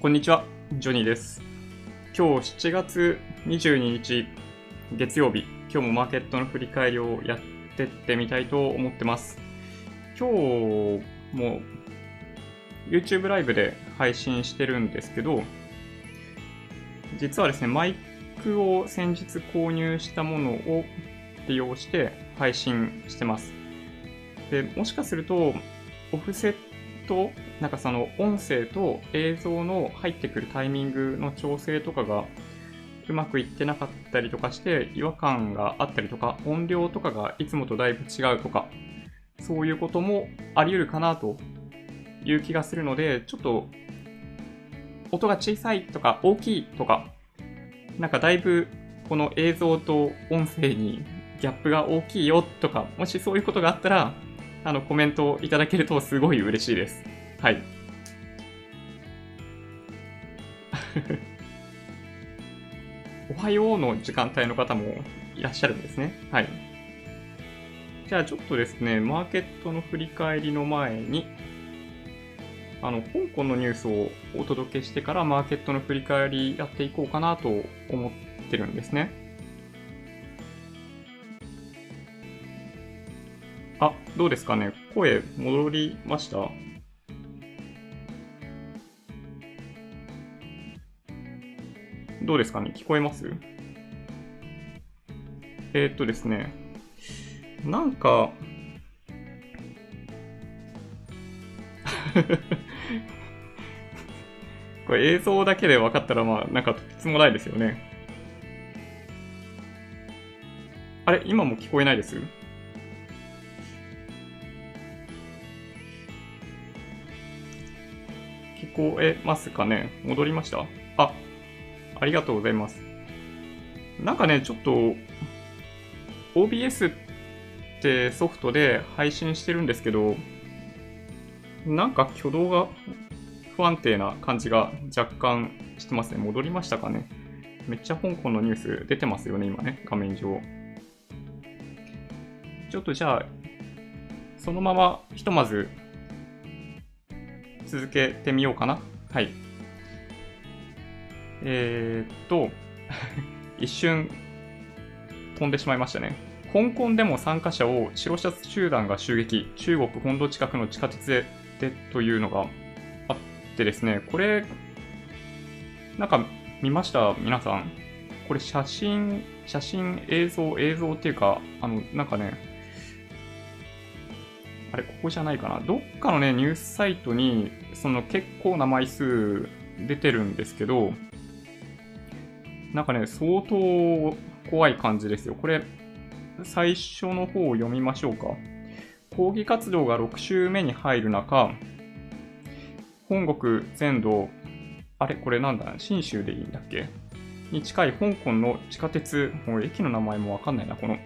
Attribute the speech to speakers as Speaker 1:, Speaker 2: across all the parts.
Speaker 1: こんにちは、ジョニーです。今日7月22日月曜日、今日もマーケットの振り返りをやってってみたいと思ってます。今日も YouTube ライブで配信してるんですけど、実はですね、マイクを先日購入したものを利用して配信してます。で、もしかすると、オフセット、なんかその音声と映像の入ってくるタイミングの調整とかがうまくいってなかったりとかして違和感があったりとか音量とかがいつもとだいぶ違うとかそういうこともあり得るかなという気がするのでちょっと音が小さいとか大きいとかなんかだいぶこの映像と音声にギャップが大きいよとかもしそういうことがあったらあのコメントをいただけるとすごい嬉しいです。はい。おはようの時間帯の方もいらっしゃるんですね。はい。じゃあちょっとですね、マーケットの振り返りの前に、あの、香港のニュースをお届けしてからマーケットの振り返りやっていこうかなと思ってるんですね。あ、どうですかね？声戻りました？どうですか？ね聞こえます？えー、っとですね、なんか、これ映像だけで分かったら、まあ、なんかとてつもないですよね。あれ今も聞こえないです？聞こえますかね？戻りました？あ、ありがとうございます。なんかね、ちょっと、OBS ってソフトで配信してるんですけど、なんか挙動が不安定な感じが若干してますね。戻りましたかねめっちゃ香港のニュース出てますよね、今ね、画面上。ちょっとじゃあ、そのままひとまず続けてみようかな。はい。えー、っと、一瞬飛んでしまいましたね。香港でも参加者を白シャツ集団が襲撃、中国本土近くの地下鉄でというのがあってですね、これ、なんか見ました？皆さん。これ写真、写真、映像、映像っていうか、あの、なんかね、あれ、ここじゃないかな。どっかのね、ニュースサイトに、その結構な枚数出てるんですけど、なんかね、相当怖い感じですよ。これ、最初の方を読みましょうか。抗議活動が6週目に入る中、本国全土、あれ？これなんだ？新州でいいんだっけ？に近い香港の地下鉄、もう駅の名前もわかんないな、この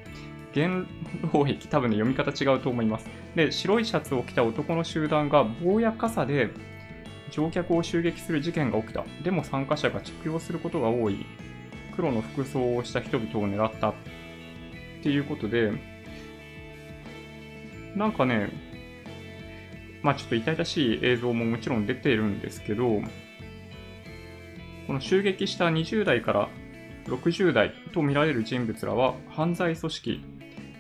Speaker 1: 元老駅、多分ね、読み方違うと思います。で、白いシャツを着た男の集団が棒や傘で乗客を襲撃する事件が起きた。でも参加者が着用することが多い。黒の服装をした人々を狙った。っていうことで、なんかね、まあちょっと痛々しい映像ももちろん出てるんですけど、この襲撃した20代から60代と見られる人物らは犯罪組織、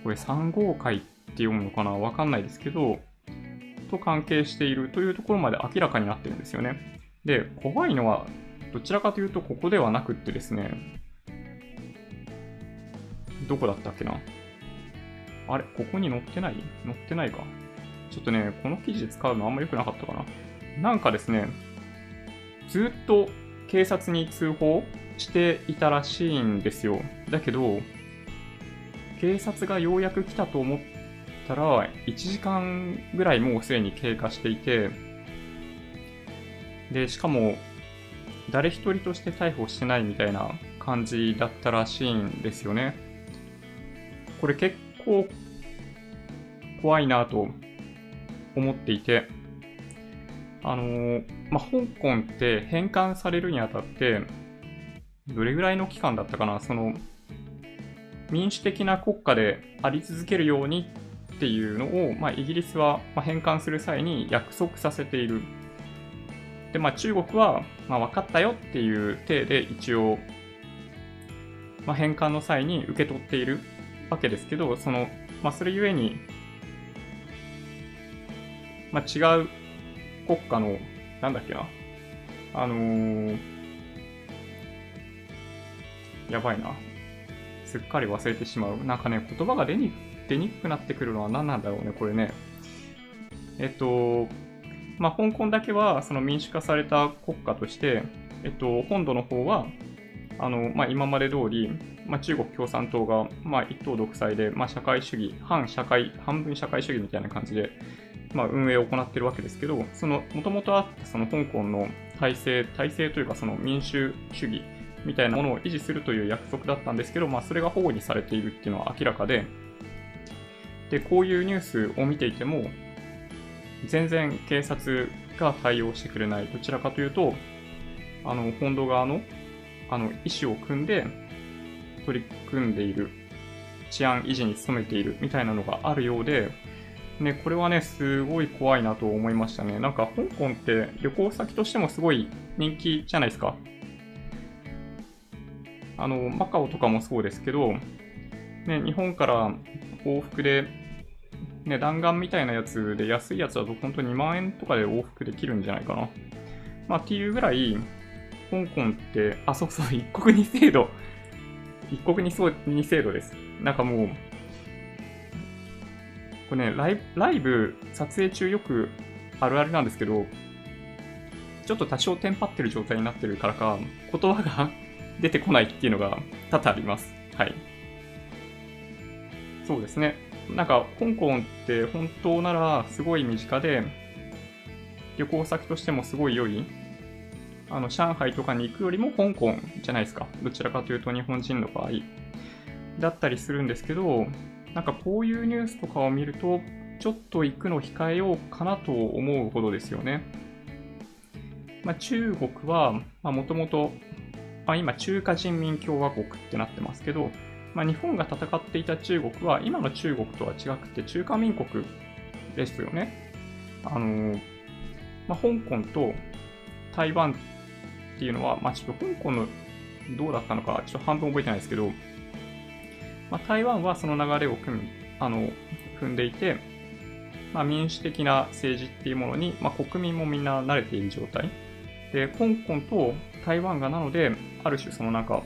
Speaker 1: これ3号会って読むのかな？わかんないですけど、と関係しているというところまで明らかになってるんですよね。で、怖いのはどちらかというとここではなくってですね、どこだったっけな？あれここに載ってない？載ってないか。ちょっとね、この記事で使うのあんま良くなかったかな。なんかですね、ずっと警察に通報していたらしいんですよ。だけど、警察がようやく来たと思ったら、1時間ぐらいもうすでに経過していて、で、しかも、誰一人として逮捕してないみたいな感じだったらしいんですよね。これ結構怖いなと思っていて、あのー、まあ、香港って返還されるにあたって、どれぐらいの期間だったかな、その、民主的な国家であり続けるようにっていうのを、まあ、イギリスは返還する際に約束させている。で、まあ中国は、まあ分かったよっていう体で一応、まあ返還の際に受け取っているわけですけど、その、まあそれゆえに、まあ違う国家の、なんだっけな、あのー、やばいな。すっかり忘れてしまう。なんかね、言葉が出に出にくくなってくるのは何なんだろうね、これね。えっと、まあ、香港だけはその民主化された国家として、えっと、本土の方は、あの、まあ、今まで通り、まあ、中国共産党が、まあ、一党独裁で、まあ、社会主義、反社会、半分社会主義みたいな感じで、まあ、運営を行っているわけですけど、その、もともとあったその香港の体制、体制というかその民主主義みたいなものを維持するという約束だったんですけど、まあ、それが保護にされているっていうのは明らかで、で、こういうニュースを見ていても、全然警察が対応してくれない。どちらかというと、あの、本土側の、あの、意思を組んで取り組んでいる、治安維持に努めているみたいなのがあるようで、ね、これはね、すごい怖いなと思いましたね。なんか、香港って旅行先としてもすごい人気じゃないですか。あの、マカオとかもそうですけど、ね、日本から往復で、ね、弾丸みたいなやつで安いやつだと本当2万円とかで往復できるんじゃないかな。まあ、っていうぐらい、香港って、あ、そうそう、一国二制度。一国二制度です。なんかもう、これねライ、ライブ撮影中よくあるあるなんですけど、ちょっと多少テンパってる状態になってるからか、言葉が出てこないっていうのが多々あります。はい。そうですね。なんか、香港って本当ならすごい身近で、旅行先としてもすごい良い、あの、上海とかに行くよりも香港じゃないですか。どちらかというと日本人の場合。だったりするんですけど、なんかこういうニュースとかを見ると、ちょっと行くの控えようかなと思うほどですよね。まあ、中国は、もともと、今中華人民共和国ってなってますけど、まあ、日本が戦っていた中国は今の中国とは違くて中華民国ですよね。あのまあ、香港と台湾っていうのは、まあ、ちょっと香港のどうだったのか、ちょっと半分覚えてないですけど、まあ、台湾はその流れを組みあの踏んでいて、まあ、民主的な政治っていうものに、まあ、国民もみんな慣れている状態。で、香港と台湾がなので、ある種そのなんか、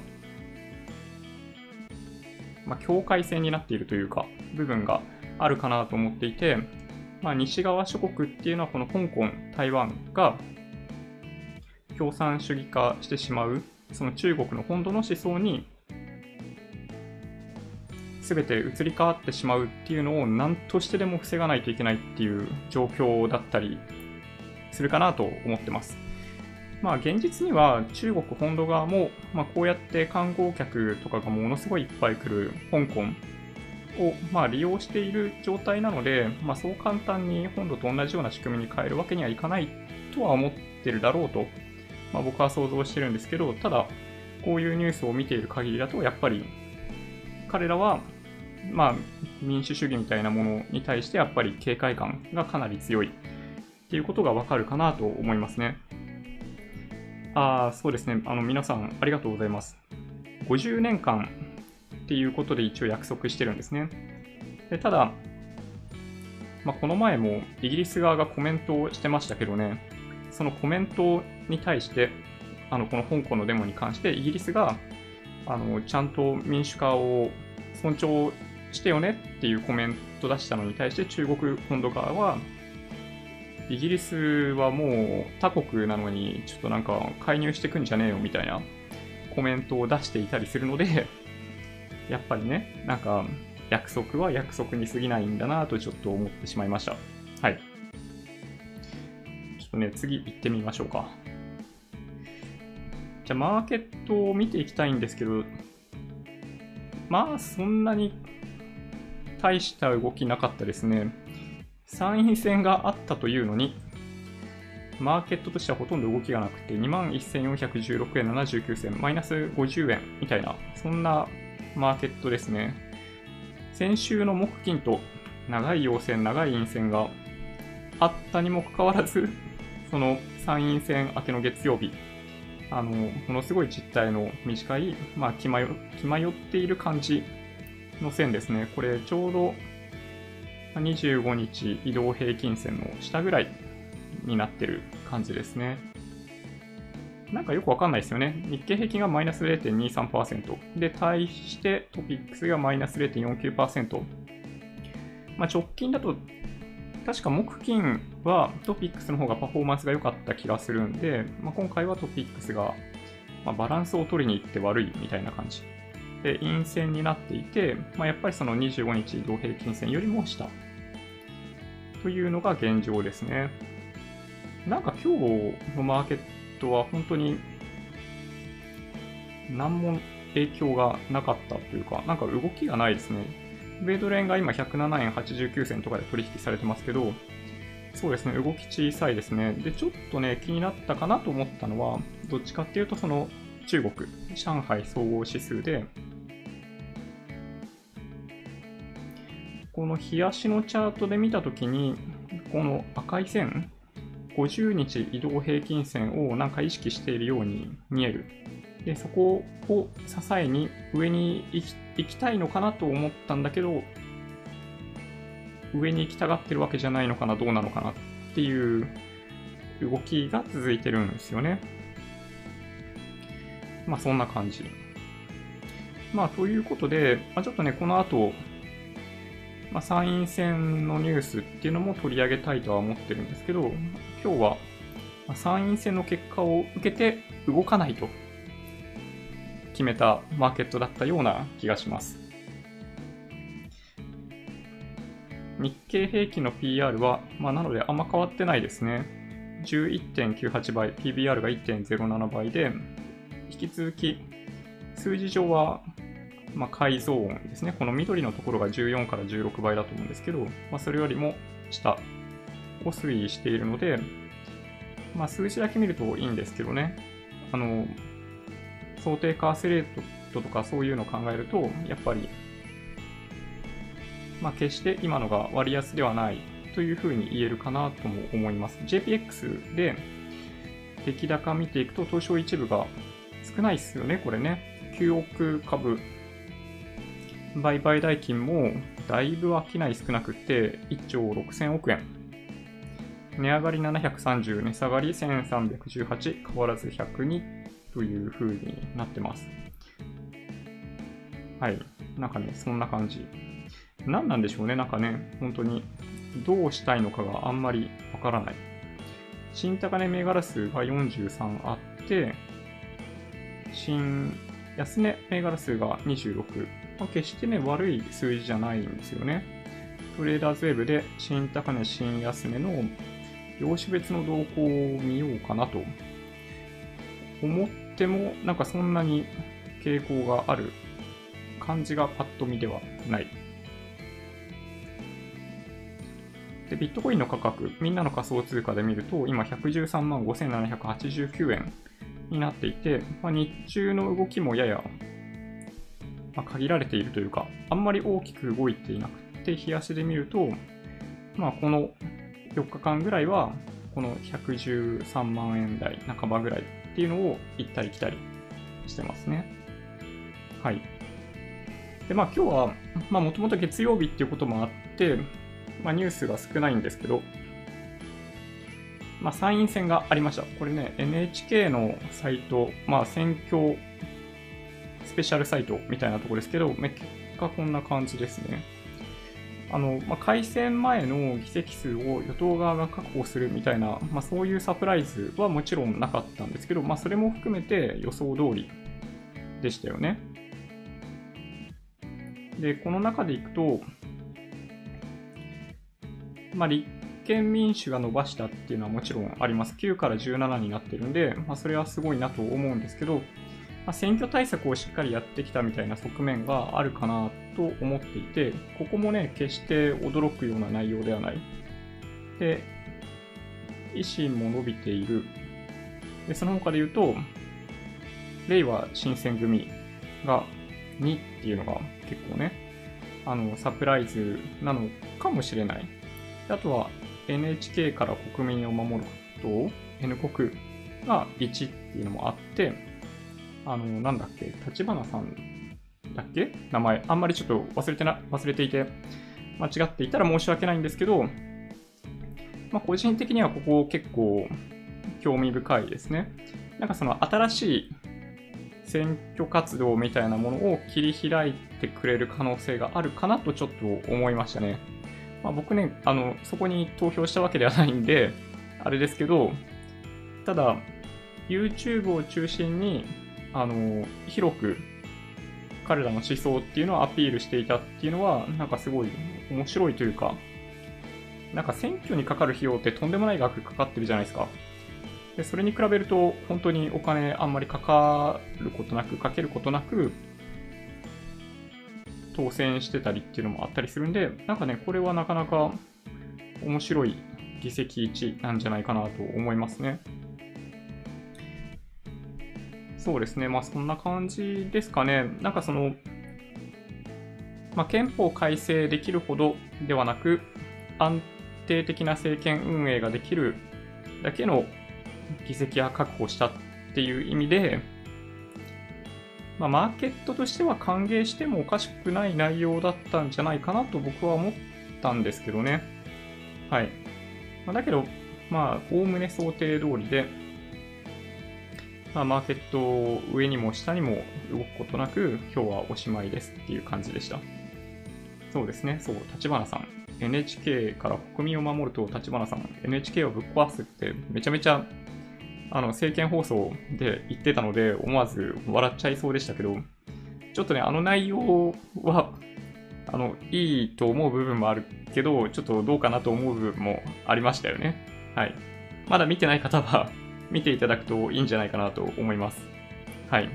Speaker 1: まあ、境界線になっているというか、部分があるかなと思っていて、まあ、西側諸国っていうのはこの香港、台湾が共産主義化してしまう、その中国の本土の思想に全て移り変わってしまうっていうのを何としてでも防がないといけないっていう状況だったりするかなと思ってます。まあ現実には中国本土側も、まあ、こうやって観光客とかがものすごいいっぱい来る香港を、まあ、利用している状態なので、まあ、そう簡単に本土と同じような仕組みに変えるわけにはいかないとは思ってるだろうと、まあ、僕は想像してるんですけど、ただ、こういうニュースを見ている限りだと、やっぱり彼らは、まあ、民主主義みたいなものに対してやっぱり警戒感がかなり強いっていうことがわかるかなと思いますね。ああ、そうですね。あの、皆さん、ありがとうございます。50年間っていうことで一応約束してるんですね。でただ、まあ、この前もイギリス側がコメントをしてましたけどね、そのコメントに対して、あのこの香港のデモに関して、イギリスがあのちゃんと民主化を尊重してよねっていうコメント出したのに対して、中国本土側は、イギリスはもう他国なのにちょっとなんか介入してくんじゃねえよみたいなコメントを出していたりするので、やっぱりね、なんか約束は約束に過ぎないんだなとちょっと思ってしまいました。はい。ちょっとね、次行ってみましょうか。じゃあ、マーケットを見ていきたいんですけど、まあ、そんなに大した動きなかったですね。参院選があったというのに、マーケットとしてはほとんど動きがなくて、21,416円79銭、マイナス50円みたいな、そんなマーケットですね。先週の木金と長い陽線、長い陰線があったにもかかわらず、その参院選明けの月曜日、あの、ものすごい実態の短い、まあ、気迷気迷っている感じの線ですね。これ、ちょうど25日移動平均線の下ぐらいになってる感じですね。なんかよくわかんないですよね。日経平均がマイナス0.23%。で、対してトピックスがマイナス0.49%。まあ、直近だと、確か木金はトピックスの方がパフォーマンスが良かった気がするんで、まあ、今回はトピックスが、まバランスを取りに行って悪いみたいな感じ。で、陰線になっていて、まあ、やっぱりその25日移動平均線よりも下。というのが現状ですね。なんか今日のマーケットは本当に何も影響がなかったというか、なんか動きがないですね。米ドル円が今107円89銭とかで取引されてますけど、そうですね、動き小さいですね。で、ちょっとね、気になったかなと思ったのは、どっちかっていうと、その中国、上海総合指数で、この日足のチャートで見たときに、この赤い線、50日移動平均線をなんか意識しているように見える。で、そこを支えに上に行きたいのかなと思ったんだけど、上に行きたがってるわけじゃないのかな、どうなのかなっていう動きが続いてるんですよね。まあそんな感じ。まあということで、まあ、ちょっとね、この後、まあ、参院選のニュースっていうのも取り上げたいとは思ってるんですけど、今日は参院選の結果を受けて動かないと決めたマーケットだったような気がします。日経平均の PR は、まあ、なのであんま変わってないですね。11.98倍、PBR が1.07倍で、引き続き数字上は、まあ、改造音ですね。この緑のところが14から16倍だと思うんですけど、まあ、それよりも下を推移しているので、まあ、数字だけ見るといいんですけどね。あの、想定為替レートとかそういうのを考えると、やっぱり、まあ、決して今のが割安ではないというふうに言えるかなとも思います。JPX で出来高見ていくと、東証一部が少ないですよね、これね。9億株売買代金もだいぶ商い少なくて1兆6000億円。値上がり730、値下がり1318、変わらず102という風になってます。はい。なんかね、そんな感じ。何なんでしょうね、なんかね、本当に、どうしたいのかがあんまりわからない。新高値銘柄数が43あって、新安値銘柄数が26。まあ、決してね、悪い数字じゃないんですよね。トレーダーズウェブで新高値、新安値の業種別の動向を見ようかなと思っても、なんかそんなに傾向がある感じがパッと見ではない。で、ビットコインの価格、みんなの仮想通貨で見ると、今113万5789円になっていて、まあ、日中の動きもやや、まあ、限られているというか、あんまり大きく動いていなくて、冷やしで見ると、まあ、この4日間ぐらいは、この113万円台半ばぐらいっていうのを行ったり来たりしてますね。はい。で、まあ今日は、まあもともと月曜日っていうこともあって、まあニュースが少ないんですけど、まあ参院選がありました。これね、NHK のサイト、まあ選挙スペシャルサイトみたいなところですけど、結果こんな感じですね。あの、まあ、改選前の議席数を与党側が確保するみたいな、まあ、そういうサプライズはもちろんなかったんですけど、まあ、それも含めて予想通りでしたよね。で、この中でいくと、まあ、立憲民主が伸ばしたっていうのはもちろんあります。9から17になってるんで、まあ、それはすごいなと思うんですけど、まあ、選挙対策をしっかりやってきたみたいな側面があるかなと思っていて、ここもね、決して驚くような内容ではない。で、維新も伸びている。で、その他で言うと、令和新選組が2っていうのが結構ね、あの、サプライズなのかもしれない。あとは NHK から国民を守るとと N 国が1っていうのもあって、あの、なんだっけ、立花さんだっけ？名前。あんまりちょっと忘れてな、忘れていて、間違っていたら申し訳ないんですけど、まあ、個人的にはここ結構興味深いですね。なんかその新しい選挙活動みたいなものを切り開いてくれる可能性があるかなとちょっと思いましたね。まあ、僕ね、あの、そこに投票したわけではないんで、あれですけど、ただ、YouTube を中心に、あの、広く彼らの思想っていうのをアピールしていたっていうのは、なんかすごい面白いというか、なんか選挙にかかる費用ってとんでもない額かかってるじゃないですか。でそれに比べると、本当にお金あんまりかかることなく、かけることなく、当選してたりっていうのもあったりするんで、なんかね、これはなかなか面白い議席1なんじゃないかなと思いますね。そうですね、まあそんな感じですかね。なんかその、まあ、憲法改正できるほどではなく、安定的な政権運営ができるだけの議席は確保したっていう意味で、まあ、マーケットとしては歓迎してもおかしくない内容だったんじゃないかなと僕は思ったんですけどね。はい。まあ、だけど、まあ、おおむね想定通りで、まあ、マーケット上にも下にも動くことなく、今日はおしまいですっていう感じでした。そうですね、そう、立花さん。NHK から国民を守ると立花さん、NHK をぶっ壊すってめちゃめちゃあの、政見放送で言ってたので、思わず笑っちゃいそうでしたけど、ちょっとね、あの内容は、あの、いいと思う部分もあるけど、ちょっとどうかなと思う部分もありましたよね。はい。まだ見てない方は見ていただくといいんじゃないかなと思います。はい。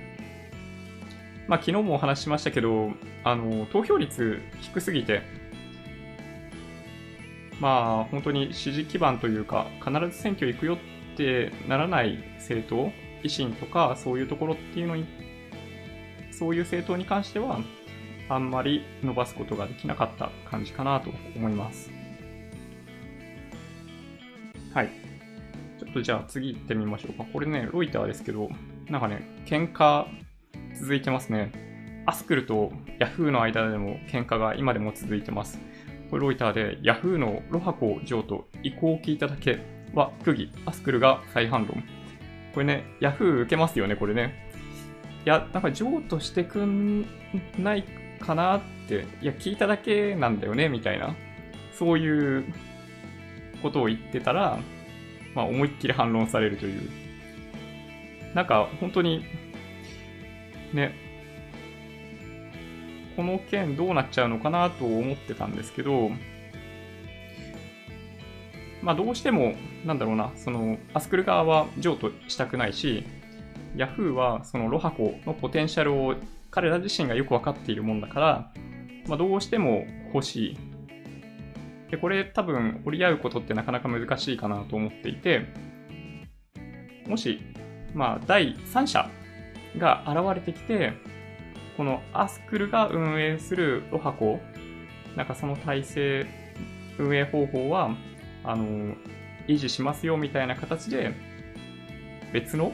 Speaker 1: まあ、昨日もお話ししましたけど、あの、投票率低すぎて、まあ、本当に支持基盤というか、必ず選挙行くよってならない政党、維新とかそういうところっていうのに、そういう政党に関しては、あんまり伸ばすことができなかった感じかなと思います。はい。っとじゃあ次行ってみましょうか。これね、ロイターですけど、なんかね、喧嘩続いてますね。アスクルとヤフーの間でも喧嘩が今でも続いてます。これロイターでヤフーのロハコ上と意向を聞いただけは、区議、アスクルが再反論。これね、ヤフー受けますよね、これね。いや、なんか譲渡してくんないかなって、いや、聞いただけなんだよね、みたいな。そういうことを言ってたら、まあ、思いっきり反論されるという。なんか、本当に、ね、この件どうなっちゃうのかなと思ってたんですけど、まあ、どうしても、なんだろうな、その、アスクル側は譲渡したくないし、ヤフーはそのロハコのポテンシャルを彼ら自身がよくわかっているもんだから、まあ、どうしても欲しい。で、これ多分折り合うことってなかなか難しいかなと思っていて、もし、まあ、第三者が現れてきて、このアスクルが運営するロハコ、なんかその体制、運営方法は、あの、維持しますよみたいな形で、別の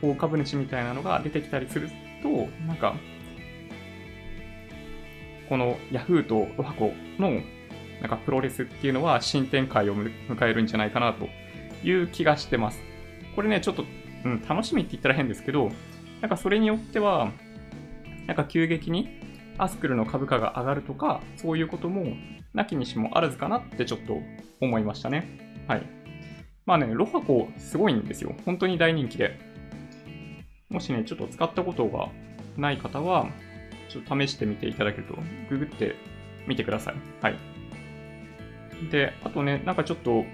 Speaker 1: 大株主みたいなのが出てきたりすると、なんか、この Yahoo とロハコのなんかプロレスっていうのは新展開を迎えるんじゃないかなという気がしてます。これね、ちょっと、うん、楽しみって言ったら変ですけど、なんかそれによっては、なんか急激にアスクルの株価が上がるとか、そういうこともなきにしもあらずかなってちょっと思いましたね。はい。まあね、ロハコすごいんですよ。本当に大人気で。もしね、ちょっと使ったことがない方は、ちょっと試してみていただけると、ググってみてください。はい。で、あとね、なんかちょっと、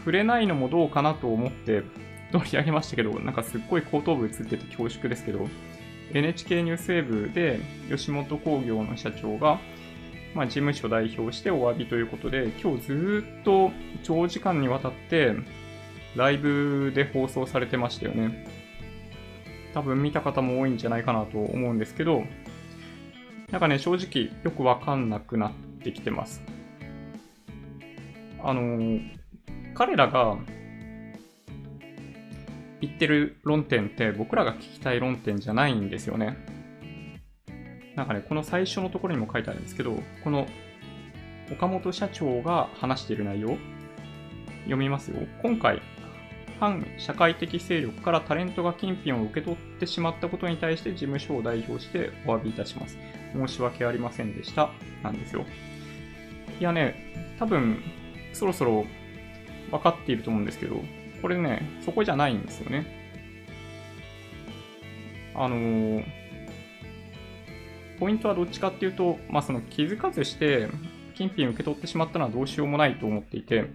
Speaker 1: 触れないのもどうかなと思って取り上げましたけど、なんかすっごい後頭部映ってて恐縮ですけど、NHK ニュースウェブで吉本興業の社長が、まあ、事務所代表してお詫びということで、今日ずっと長時間にわたってライブで放送されてましたよね。多分見た方も多いんじゃないかなと思うんですけど、なんかね、正直よくわかんなくなってきてます。あの、彼らが言ってる論点って僕らが聞きたい論点じゃないんですよね。なんかね、この最初のところにも書いてあるんですけど、この岡本社長が話している内容、読みますよ。今回、反社会的勢力からタレントが金品を受け取ってしまったことに対して事務所を代表してお詫びいたします。申し訳ありませんでした。なんですよ。いやね、多分、そろそろ分かっていると思うんですけど、これね、そこじゃないんですよね。あのー、ポイントはどっちかっていうと、まあ、その気づかずして金品受け取ってしまったのはどうしようもないと思っていて、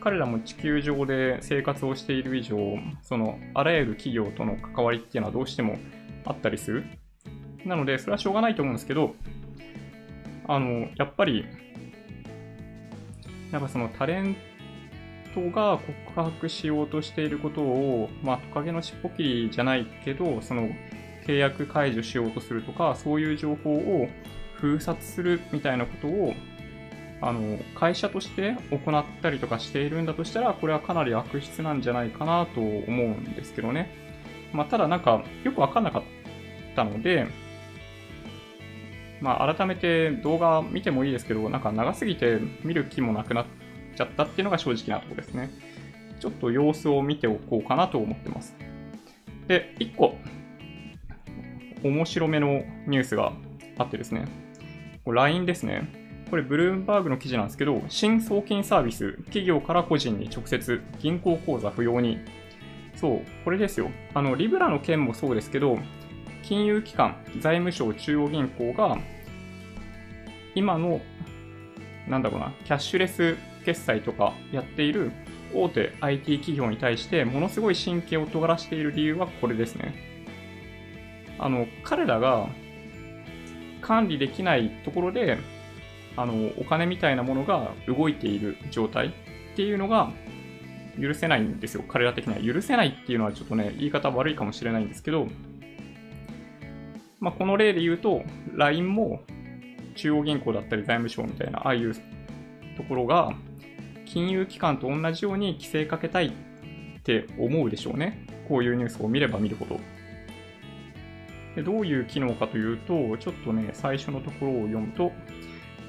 Speaker 1: 彼らも地球上で生活をしている以上、そのあらゆる企業との関わりっていうのはどうしてもあったりする。なので、それはしょうがないと思うんですけど、あの、やっぱり、なんかそのタレントが告白しようとしていることを、まあ、トカゲの尻尾切りじゃないけど、その契約解除しようとするとか、そういう情報を封殺するみたいなことを、あの、会社として行ったりとかしているんだとしたら、これはかなり悪質なんじゃないかなと思うんですけどね。まあ、ただなんか、よくわかんなかったので、まあ、改めて動画見てもいいですけど、なんか長すぎて見る気もなくなっちゃったっていうのが正直なところですね。ちょっと様子を見ておこうかなと思ってます。で、1個、面白めのニュースがあってですね、LINE ですね。これ、ブルームバーグの記事なんですけど、新送金サービス、企業から個人に直接、銀行口座不要に。そう、これですよ。あの、リブラの件もそうですけど、金融機関、財務省中央銀行が、今の、なんだろうな、キャッシュレス決済とかやっている大手 IT 企業に対してものすごい神経を尖らしている理由はこれですね。あの、彼らが管理できないところで、あの、お金みたいなものが動いている状態っていうのが許せないんですよ。彼ら的には。許せないっていうのはちょっとね、言い方悪いかもしれないんですけど、まあ、この例で言うと、LINE も中央銀行だったり財務省みたいな、ああいうところが、金融機関と同じように規制かけたいって思うでしょうね。こういうニュースを見れば見るほど。でどういう機能かというと、ちょっとね、最初のところを読むと、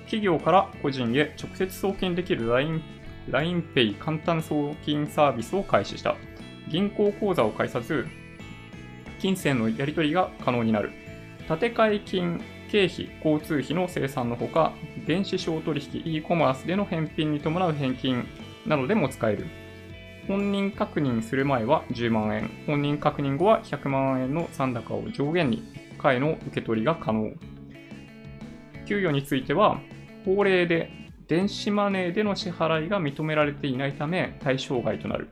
Speaker 1: 企業から個人へ直接送金できる LINE LINEPay 簡単送金サービスを開始した。銀行口座を介さず、金銭のやり取りが可能になる。建て替え金、経費、交通費の生産のほか、電子商取引、e コマースでの返品に伴う返金などでも使える。本人確認する前は10万円、本人確認後は100万円の残高を上限に、回の受け取りが可能。給与については、法令で電子マネーでの支払いが認められていないため対象外となる。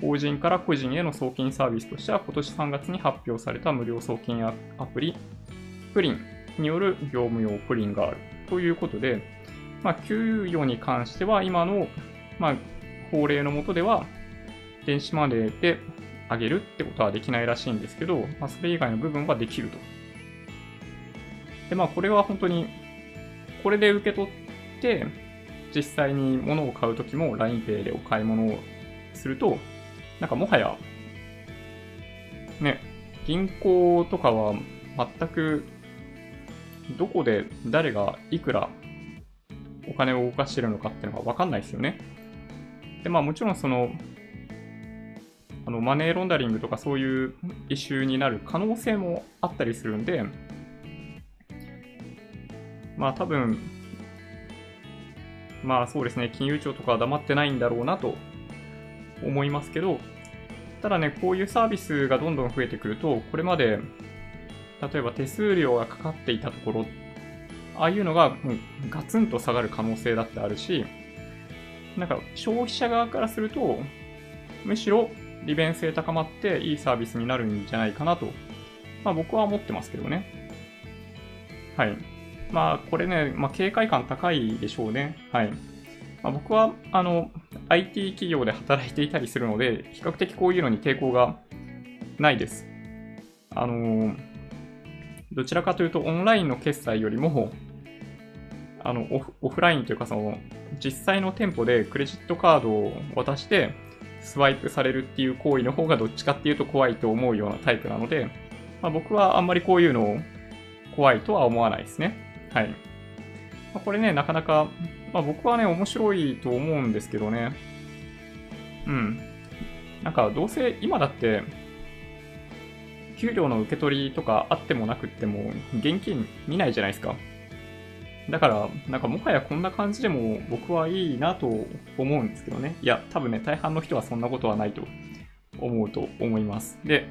Speaker 1: 法人から個人への送金サービスとしては今年3月に発表された無料送金アプリ、プリンによる業務用プリンがある。ということで、まあ、給与に関しては今の、まあ、法令の下では電子マネーであげるってことはできないらしいんですけど、まあ、それ以外の部分はできると。で、まあ、これは本当に、これで受け取って、実際に物を買うときも LINEPay でお買い物をすると、なんかもはや、ね、銀行とかは全くどこで誰がいくらお金を動かしてるのかっていうのがわかんないですよね。で、まあもちろんその、あのマネーロンダリングとかそういうイシューになる可能性もあったりするんで、まあ多分、まあそうですね、金融庁とかは黙ってないんだろうなと思いますけど、ただね、こういうサービスがどんどん増えてくると、これまで、例えば手数料がかかっていたところ、ああいうのがもうガツンと下がる可能性だってあるし、なんか消費者側からすると、むしろ利便性高まっていいサービスになるんじゃないかなと、まあ僕は思ってますけどね。はい。まあこれね、まあ警戒感高いでしょうね。はい。まあ、僕は、あの、IT 企業で働いていたりするので、比較的こういうのに抵抗がないです。あの、どちらかというとオンラインの決済よりも、あのオフ、オフラインというかその、実際の店舗でクレジットカードを渡して、スワイプされるっていう行為の方がどっちかっていうと怖いと思うようなタイプなので、まあ、僕はあんまりこういうのを怖いとは思わないですね。はい。まあ、これね、なかなか、まあ、僕はね、面白いと思うんですけどね。うん。なんか、どうせ今だって、給料の受け取りとかあってもなくっても、現金見ないじゃないですか。だから、なんかもはやこんな感じでも僕はいいなと思うんですけどね。いや、多分ね、大半の人はそんなことはないと思うと思います。で、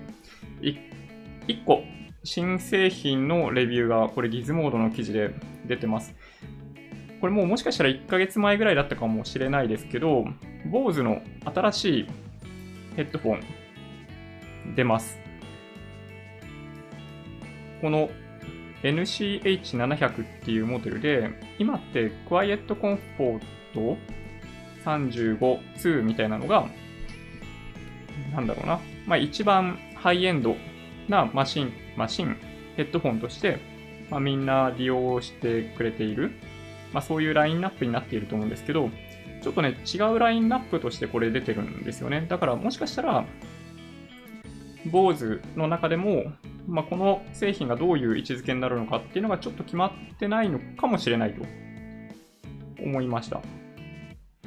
Speaker 1: 1個、新製品のレビューが、これギズモードの記事で出てます。これもうもしかしたら1ヶ月前ぐらいだったかもしれないですけど、BOSE の新しいヘッドフォン出ます。この NCH700 っていうモデルで、今ってクワイエットコンフォート35、2みたいなのが、なんだろうな。まあ一番ハイエンドなマシン、マシン、ヘッドフォンとして、まあ、みんな利用してくれている、まあそういうラインナップになっていると思うんですけど、ちょっとね、違うラインナップとしてこれ出てるんですよね。だからもしかしたら、BOSE の中でも、まあ、この製品がどういう位置づけになるのかっていうのがちょっと決まってないのかもしれないと思いました。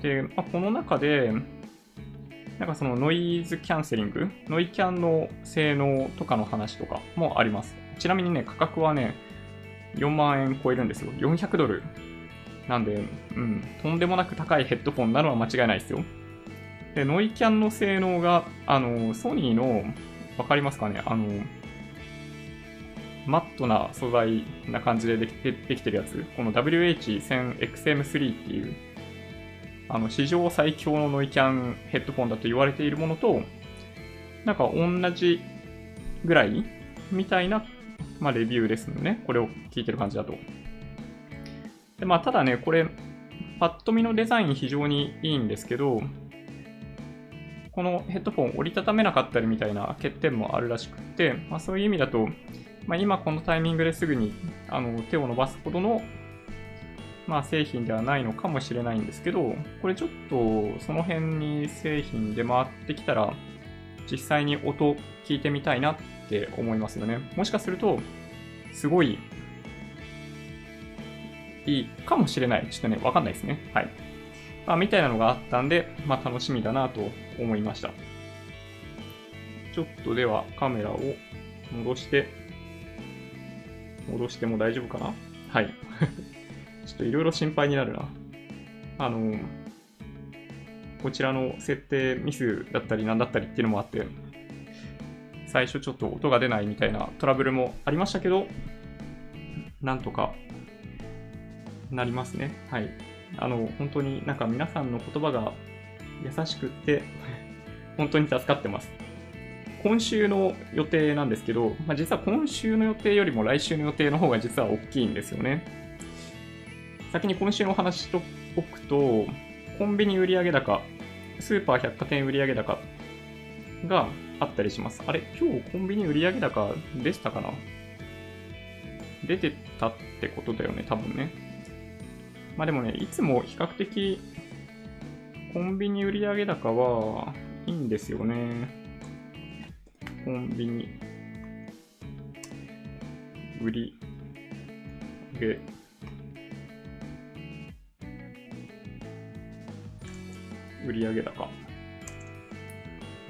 Speaker 1: で、まあ、この中で、なんかそのノイズキャンセリング、ノイキャンの性能とかの話とかもあります。ちなみにね、価格はね、4万円超えるんですよ。400ドル。なんで、うん、とんでもなく高いヘッドフォンなのは間違いないですよ。で、ノイキャンの性能が、あの、ソニーの、わかりますかね？あの、マットな素材な感じでできてできてるやつ、この WH1000XM3 っていう、あの、史上最強のノイキャンヘッドフォンだと言われているものと、なんか同じぐらいみたいな、まあ、レビューですのね。これを聞いてる感じだと。で、まあ、ただね、これ、パッと見のデザイン非常にいいんですけど、このヘッドフォン折りたためなかったりみたいな欠点もあるらしくって、まあ、そういう意味だと、まあ、今このタイミングですぐにあの手を伸ばすほどの、まあ、製品ではないのかもしれないんですけど、これちょっとその辺に製品で回ってきたら、実際に音聞いてみたいなって思いますよね。もしかすると、すごいいいかもしれない。ちょっとね、わかんないですね。はい。まあ、みたいなのがあったんで、まあ、楽しみだなと思いました。ちょっとではカメラを戻して戻しても大丈夫かな？はい。ちょっといろいろ心配になるな。あの、こちらの設定ミスだったりなんだったりっていうのもあって、最初ちょっと音が出ないみたいなトラブルもありましたけど、なんとかなりますね。はい。あの、本当になんか皆さんの言葉が優しくって、本当に助かってます。今週の予定なんですけど、まあ、実は今週の予定よりも来週の予定の方が実は大きいんですよね。先に今週のお話しとくと、コンビニ売上高、スーパー百貨店売上高があったりします。あれ今日コンビニ売上高でしたかな？出てたってことだよね、多分ね。まあでもね、いつも比較的コンビニ売上高はいいんですよね。コンビニ売り上げ売上高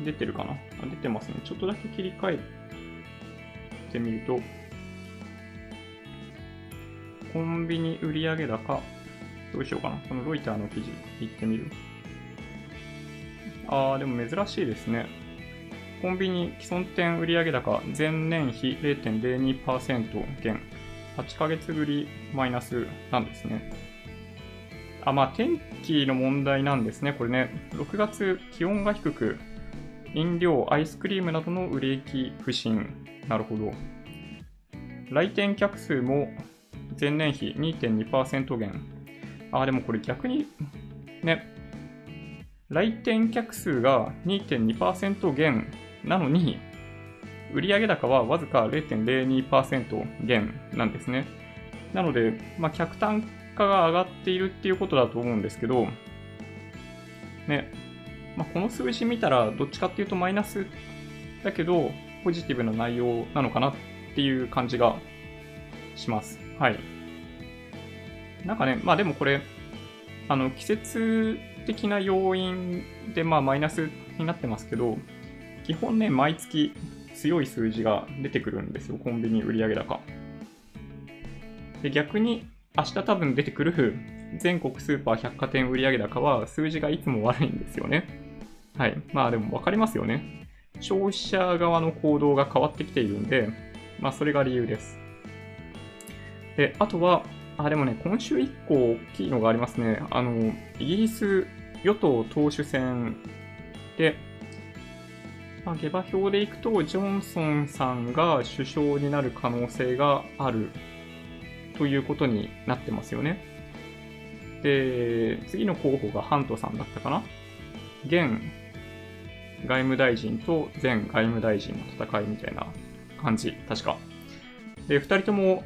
Speaker 1: 出てるかな？あ出てますね。ちょっとだけ切り替えてみると、コンビニ売上高、どうしようかな。このロイターの記事行ってみる。あー、でも珍しいですね。コンビニ既存店売上高前年比0.02%減。8ヶ月ぶりマイナスなんですね。あ、まあ天気の問題なんですね。これね、6月気温が低く、飲料、アイスクリームなどの売れ行き不振。なるほど。来店客数も前年比2.2%減。あ、でもこれ逆に、ね、来店客数が2.2%減なのに、売上高はわずか0.02%減なんですね。なので、まあ、客単価が上がっているっていうことだと思うんですけど、ね、まあ、この数字見たらどっちかっていうとマイナスだけど、ポジティブな内容なのかなっていう感じがします。はい。なんかね、まあでもこれ、あの、季節的な要因で、まあマイナスになってますけど、基本ね、毎月強い数字が出てくるんですよ、コンビニ売上高。で、逆に明日多分出てくる全国スーパー百貨店売上高は数字がいつも悪いんですよね。はい。まあでも分かりますよね。消費者側の行動が変わってきているんで、まあそれが理由です。で、あとは、あ、でもね、今週1個大きいのがありますね。あの、イギリス与党党首選で、まあ、下馬評でいくと、ジョンソンさんが首相になる可能性があるということになってますよね。で、次の候補がハントさんだったかな？現外務大臣と前外務大臣の戦いみたいな感じ、確か。で、二人とも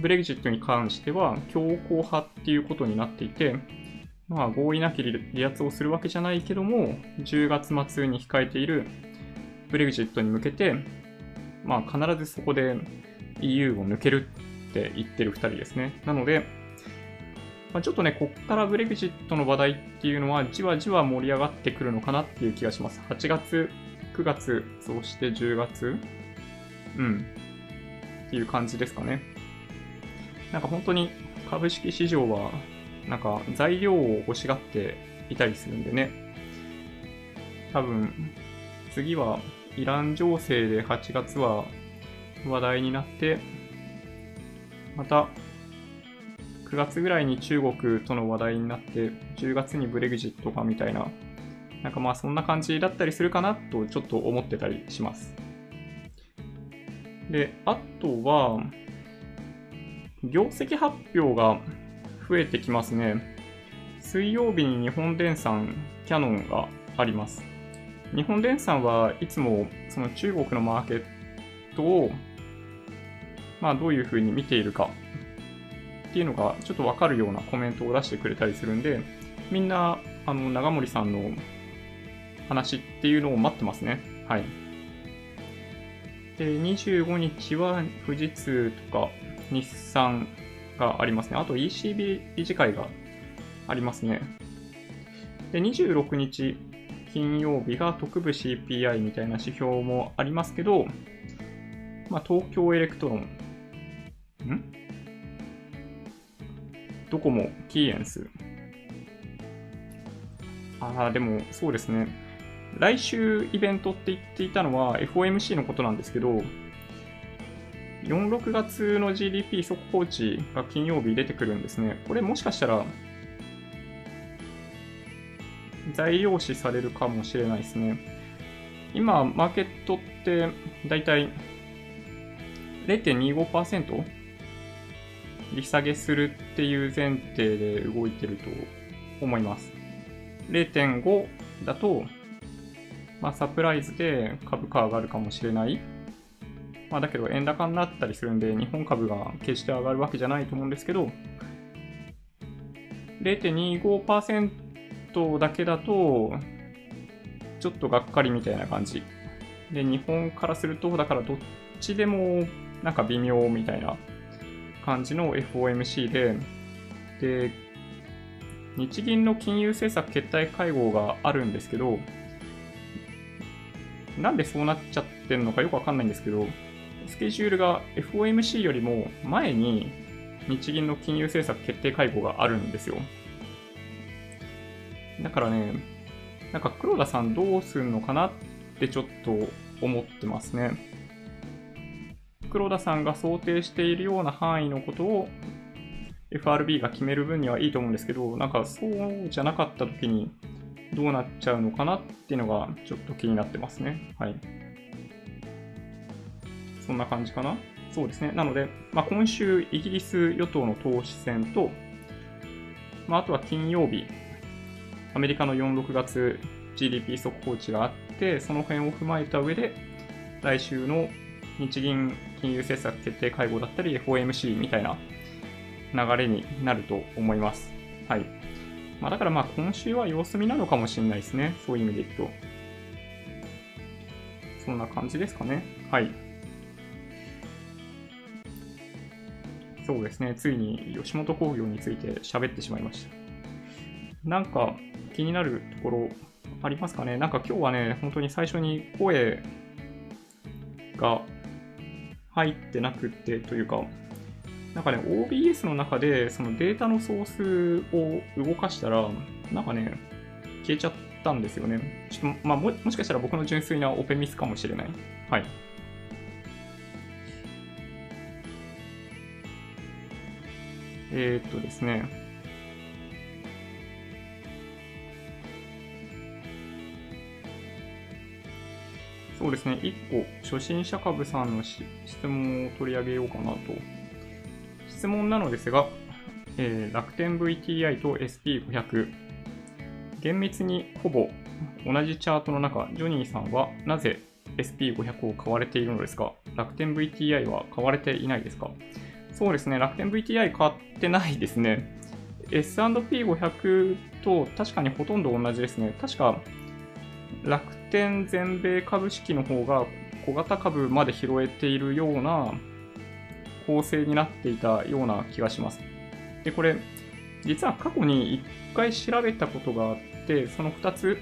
Speaker 1: ブレグジットに関しては強硬派っていうことになっていて、まあ合意なき離脱をするわけじゃないけども、10月末に控えているブレグジットに向けて、まあ必ずそこで EU を抜けるって言ってる2人ですね。なので、まあ、ちょっとね、こっからブレグジットの話題っていうのはじわじわ盛り上がってくるのかなっていう気がします。8月、9月、そして10月うん。っていう感じですかね。なんか本当に株式市場は、なんか材料を欲しがっていたりするんでね。多分、次はイラン情勢で8月は話題になって、また、9月ぐらいに中国との話題になって、10月にブレグジットかみたいな、なんかまあそんな感じだったりするかなとちょっと思ってたりします。で、あとは、業績発表が増えてきますね。水曜日に日本電産、キャノンがあります。日本電産はいつもその中国のマーケットをまあ、どういうふうに見ているかっていうのがちょっとわかるようなコメントを出してくれたりするんで、みんな、あの、長森さんの話っていうのを待ってますね。はい。で、25日は富士通とか日産がありますね。あと ECB 理事会がありますね。で、26日金曜日が特部 CPI みたいな指標もありますけど、まあ、東京エレクトロンん？ドコモ、キーエンス。ああ、でもそうですね。来週イベントって言っていたのは FOMC のことなんですけど、4、6月の GDP 速報値が金曜日出てくるんですね。これもしかしたら材料視されるかもしれないですね。今、マーケットってだいたい0.25%利下げするっていう前提で動いてると思います。0.5だと、まあ、サプライズで株価上がるかもしれない。まあ、だけど円高になったりするんで、日本株が決して上がるわけじゃないと思うんですけど、0.25%だけだと、ちょっとがっかりみたいな感じ。で、日本からすると、だからどっちでもなんか微妙みたいな感じの FOMC で、で、日銀の金融政策決定会合があるんですけど、なんでそうなっちゃってんのかよくわかんないんですけど、スケジュールが FOMC よりも前に日銀の金融政策決定会合があるんですよ。だからね、なんか黒田さんどうすんのかなってちょっと思ってますね。黒田さんが想定しているような範囲のことを FRB が決める分にはいいと思うんですけど、なんかそうじゃなかった時にどうなっちゃうのかなっていうのがちょっと気になってますね。はい。そんな感じかなそうですね。なので、まあ、今週イギリス与党の党首選と、まあ、あとは金曜日、アメリカの4、6月 GDP 速報値があって、その辺を踏まえた上で、来週の日銀金融政策決定会合だったり FOMC みたいな流れになると思います。はい。まあ、だからまあ今週は様子見なのかもしれないですね。そういう意味でいくと。そんな感じですかね。はい。そうですね。ついに吉本興業について喋ってしまいました。なんか気になるところありますかね？なんか今日はね、本当に最初に声が入ってなくてというか、なんかね、OBS の中でそのデータのソースを動かしたら、なんかね、消えちゃったんですよね。ちょっと、まあも、もしかしたら僕の純粋なオペミスかもしれない。はい。えー、っとですね。そうですね、1個、初心者株さんの質問を取り上げようかなと。質問なのですが、えー、楽天 VTI と SP500、厳密にほぼ同じチャートの中、ジョニーさんはなぜ SP500 を買われているのですか？楽天 VTI は買われていないですか？そうですね、楽天 VTI 買ってないですね。S&P500 と確かにほとんど同じですね。確か楽天全米株式の方が小型株まで拾えているような構成になっていたような気がします。で、これ、実は過去に1回調べたことがあって、その2つ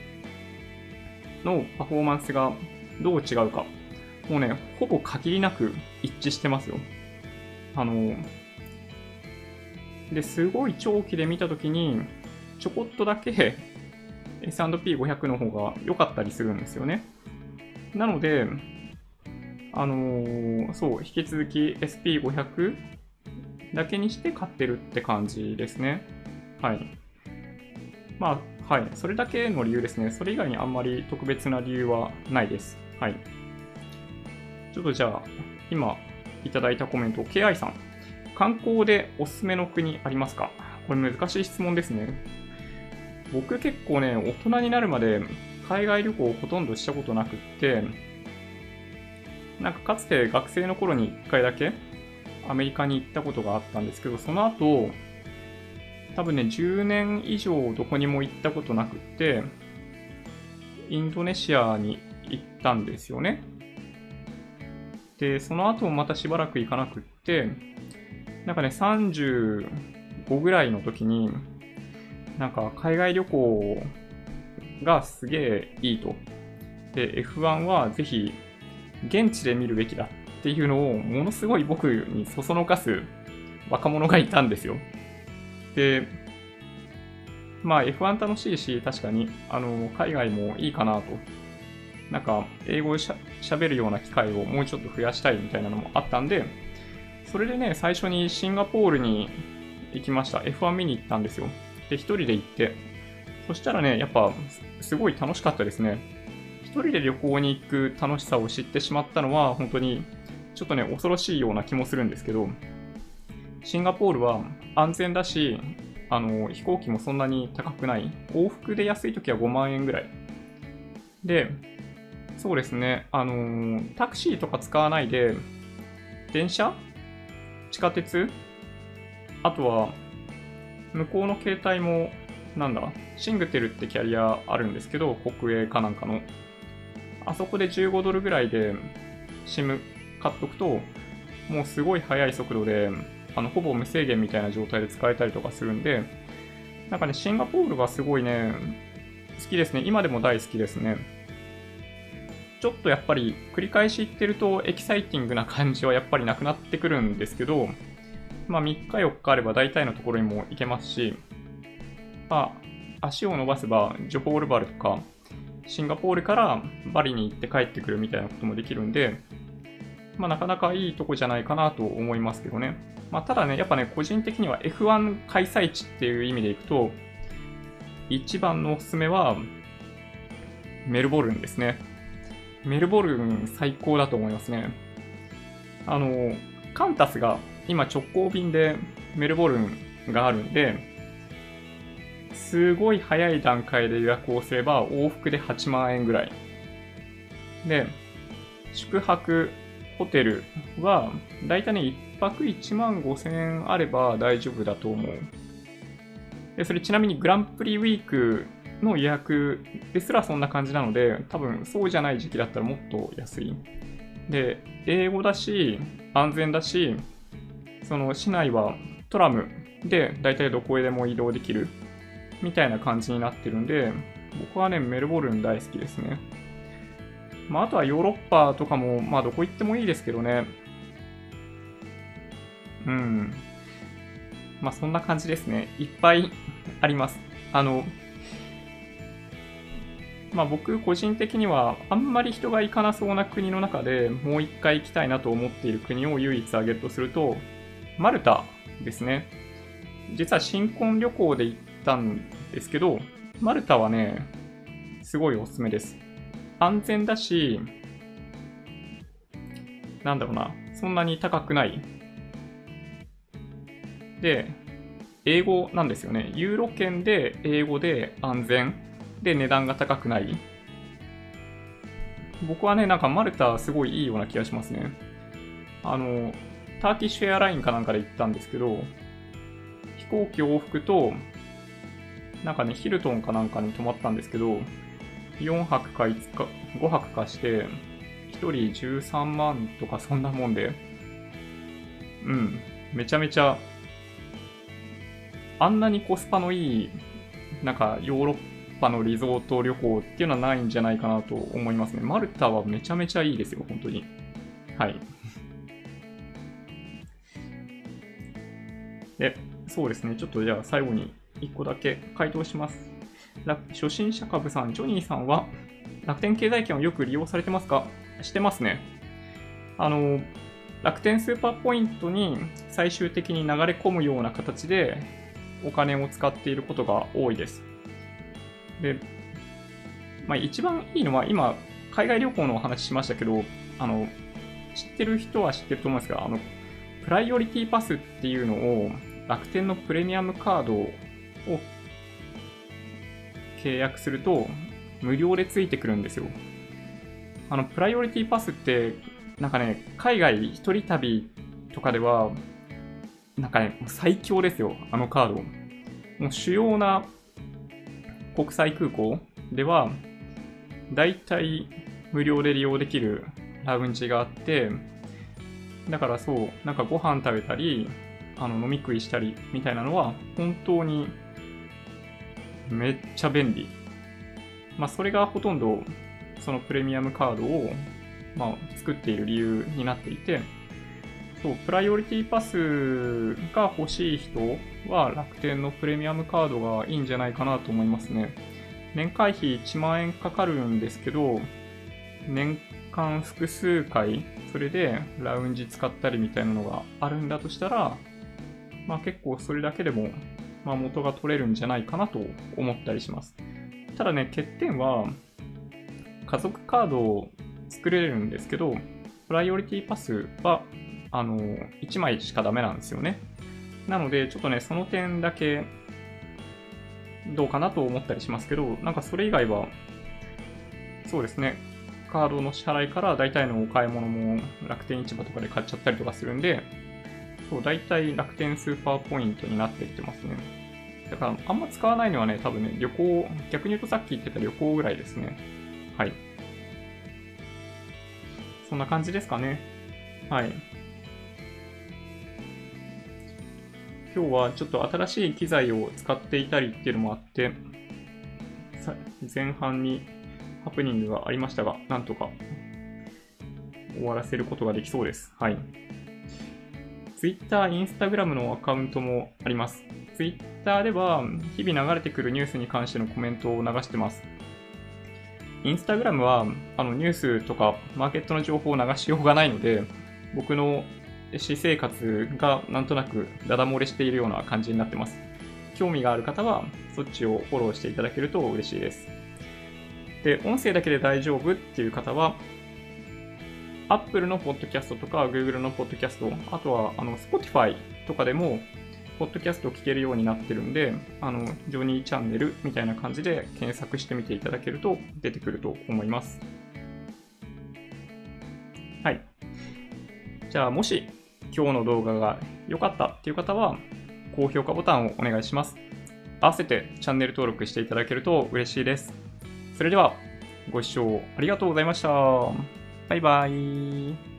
Speaker 1: のパフォーマンスがどう違うか。もうね、ほぼ限りなく一致してますよ。あの、で、すごい長期で見たときに、ちょこっとだけ S&P500 の方が良かったりするんですよね。なので、あのー、そう、引き続き SP500 だけにして買ってるって感じですね。はい。まあ、はい。それだけの理由ですね。それ以外にあんまり特別な理由はないです。はい。ちょっとじゃあ、今いただいたコメント、KI さん。観光でおすすめの国ありますか？これ難しい質問ですね。僕結構ね、大人になるまで海外旅行をほとんどしたことなくって、なんかかつて学生の頃に1回だけアメリカに行ったことがあったんですけど、その後、多分ね、10年以上どこにも行ったことなくって、インドネシアに行ったんですよね。で、その後もまたしばらく行かなくって、なんかね、35ぐらいの時に、なんか海外旅行がすげえいいと。で、F1 はぜひ現地で見るべきだっていうのをものすごい僕にそそのかす若者がいたんですよ。で、まあ F1 楽しいし、確かに、あの、海外もいいかなと。なんか、英語しゃ喋るような機会をもうちょっと増やしたいみたいなのもあったんで、それでね、最初にシンガポールに行きました。F1 見に行ったんですよ。で、一人で行って、そしたらね、やっぱ、すごい楽しかったですね。一人で旅行に行く楽しさを知ってしまったのは、本当に、ちょっとね、恐ろしいような気もするんですけど、シンガポールは安全だし、あの、飛行機もそんなに高くない。往復で安い時は5万円ぐらい。で、そうですね、あのタクシーとか使わないで、電車？地下鉄？あとは、向こうの携帯も、なんだ、シングテルってキャリアあるんですけど、国営かなんかの。あそこで15ドルぐらいで SIM 買っとくと、もうすごい速い速度で、あの、ほぼ無制限みたいな状態で使えたりとかするんで、なんかね、シンガポールがすごいね、好きですね。今でも大好きですね。ちょっとやっぱり繰り返し言ってるとエキサイティングな感じはやっぱりなくなってくるんですけど、まあ、3日4日あれば大体のところにも行けますし、まあ、足を伸ばせばジョホールバルとかシンガポールからバリに行って帰ってくるみたいなこともできるんで、まあ、なかなかいいとこじゃないかなと思いますけどね。まあ、ただね、やっぱね、個人的には F1 開催地っていう意味でいくと、一番のおすすめは、メルボルンですね。メルボルン最高だと思いますね。あの、カンタスが今直行便でメルボルンがあるんで、すごい早い段階で予約をすれば往復で8万円ぐらい。で、宿泊、ホテルは、だいたいね、1泊1万5千円あれば大丈夫だと思う。で、それちなみにグランプリウィークの予約ですらそんな感じなので、多分そうじゃない時期だったらもっと安い。で、英語だし、安全だし、その市内はトラムで大体どこへでも移動できるみたいな感じになってるんで、僕はね、メルボルン大好きですね。まあ、あとはヨーロッパとかも、まあ、どこ行ってもいいですけどね。うん。まあ、そんな感じですね。いっぱいあります。あの、まあ、僕個人的にはあんまり人が行かなそうな国の中でもう一回行きたいなと思っている国を唯一挙げるとすると、マルタですね。実は新婚旅行で行ったんですけど、マルタはね、すごいおすすめです。安全だし、なんだろうな、そんなに高くない。で、英語なんですよね。ユーロ圏で英語で安全で値段が高くない。僕はね、なんかマルタすごいいいような気がしますね。あの、ターキッシュエアラインかなんかで行ったんですけど、飛行機往復と、なんかね、ヒルトンかなんかに泊まったんですけど、4泊か5日、5泊かして、1人13万とかそんなもんで、うん、めちゃめちゃ、あんなにコスパのいい、なんかヨーロッパのリゾート旅行っていうのはないんじゃないかなと思いますね。マルタはめちゃめちゃいいですよ、本当に。はい。そうですね、ちょっとじゃあ最後に1個だけ回答します。初心者株さん、ジョニーさんは楽天経済圏をよく利用されてますか？してますね。あの、楽天スーパーポイントに最終的に流れ込むような形でお金を使っていることが多いです。で、まあ、一番いいのは今、海外旅行のお話しましたけど、あの、知ってる人は知ってると思いますが、あの、プライオリティパスっていうのを楽天のプレミアムカードを契約すると無料でついてくるんですよ。あの、プライオリティパスって、なんかね、海外一人旅とかでは、なんかね、最強ですよ、あのカード。もう主要な国際空港では、だいたい無料で利用できるラウンジがあって、だからそう、なんかご飯食べたり、あの飲み食いしたりみたいなのは、本当にめっちゃ便利。まあ、それがほとんど、そのプレミアムカードを、まあ、作っている理由になっていて、そう、プライオリティパスが欲しい人は楽天のプレミアムカードがいいんじゃないかなと思いますね。年会費1万円かかるんですけど、年間複数回、それでラウンジ使ったりみたいなのがあるんだとしたら、まあ結構それだけでもまあ、元が取れるんじゃないかなと思ったりします。ただね、欠点は、家族カードを作れるんですけど、プライオリティパスは、あの、1枚しかダメなんですよね。なので、ちょっとね、その点だけ、どうかなと思ったりしますけど、なんかそれ以外は、そうですね、カードの支払いから大体のお買い物も楽天市場とかで買っちゃったりとかするんで、そう、大体楽天スーパーポイントになっていってますね。だから、あんま使わないのはね、多分ね、旅行、逆に言うとさっき言ってた旅行ぐらいですね。はい。そんな感じですかね。はい。今日はちょっと新しい機材を使っていたりっていうのもあって、前半にハプニングがありましたが、なんとか終わらせることができそうです。はい。Twitter、Instagram のアカウントもあります。Twitter では日々流れてくるニュースに関してのコメントを流してます。Instagram はあのニュースとかマーケットの情報を流しようがないので、僕の私生活がなんとなくダダ漏れしているような感じになってます。興味がある方はそっちをフォローしていただけると嬉しいです。で、音声だけで大丈夫っていう方は、Apple のポッドキャストとか Google のポッドキャスト、あとはあの Spotify とかでも、ポッドキャストを聞けるようになってるんで、あの、ジョニーチャンネルみたいな感じで検索してみていただけると出てくると思います。はい。じゃあ、もし今日の動画が良かったっていう方は、高評価ボタンをお願いします。合わせてチャンネル登録していただけると嬉しいです。それでは、ご視聴ありがとうございました。バイバイ。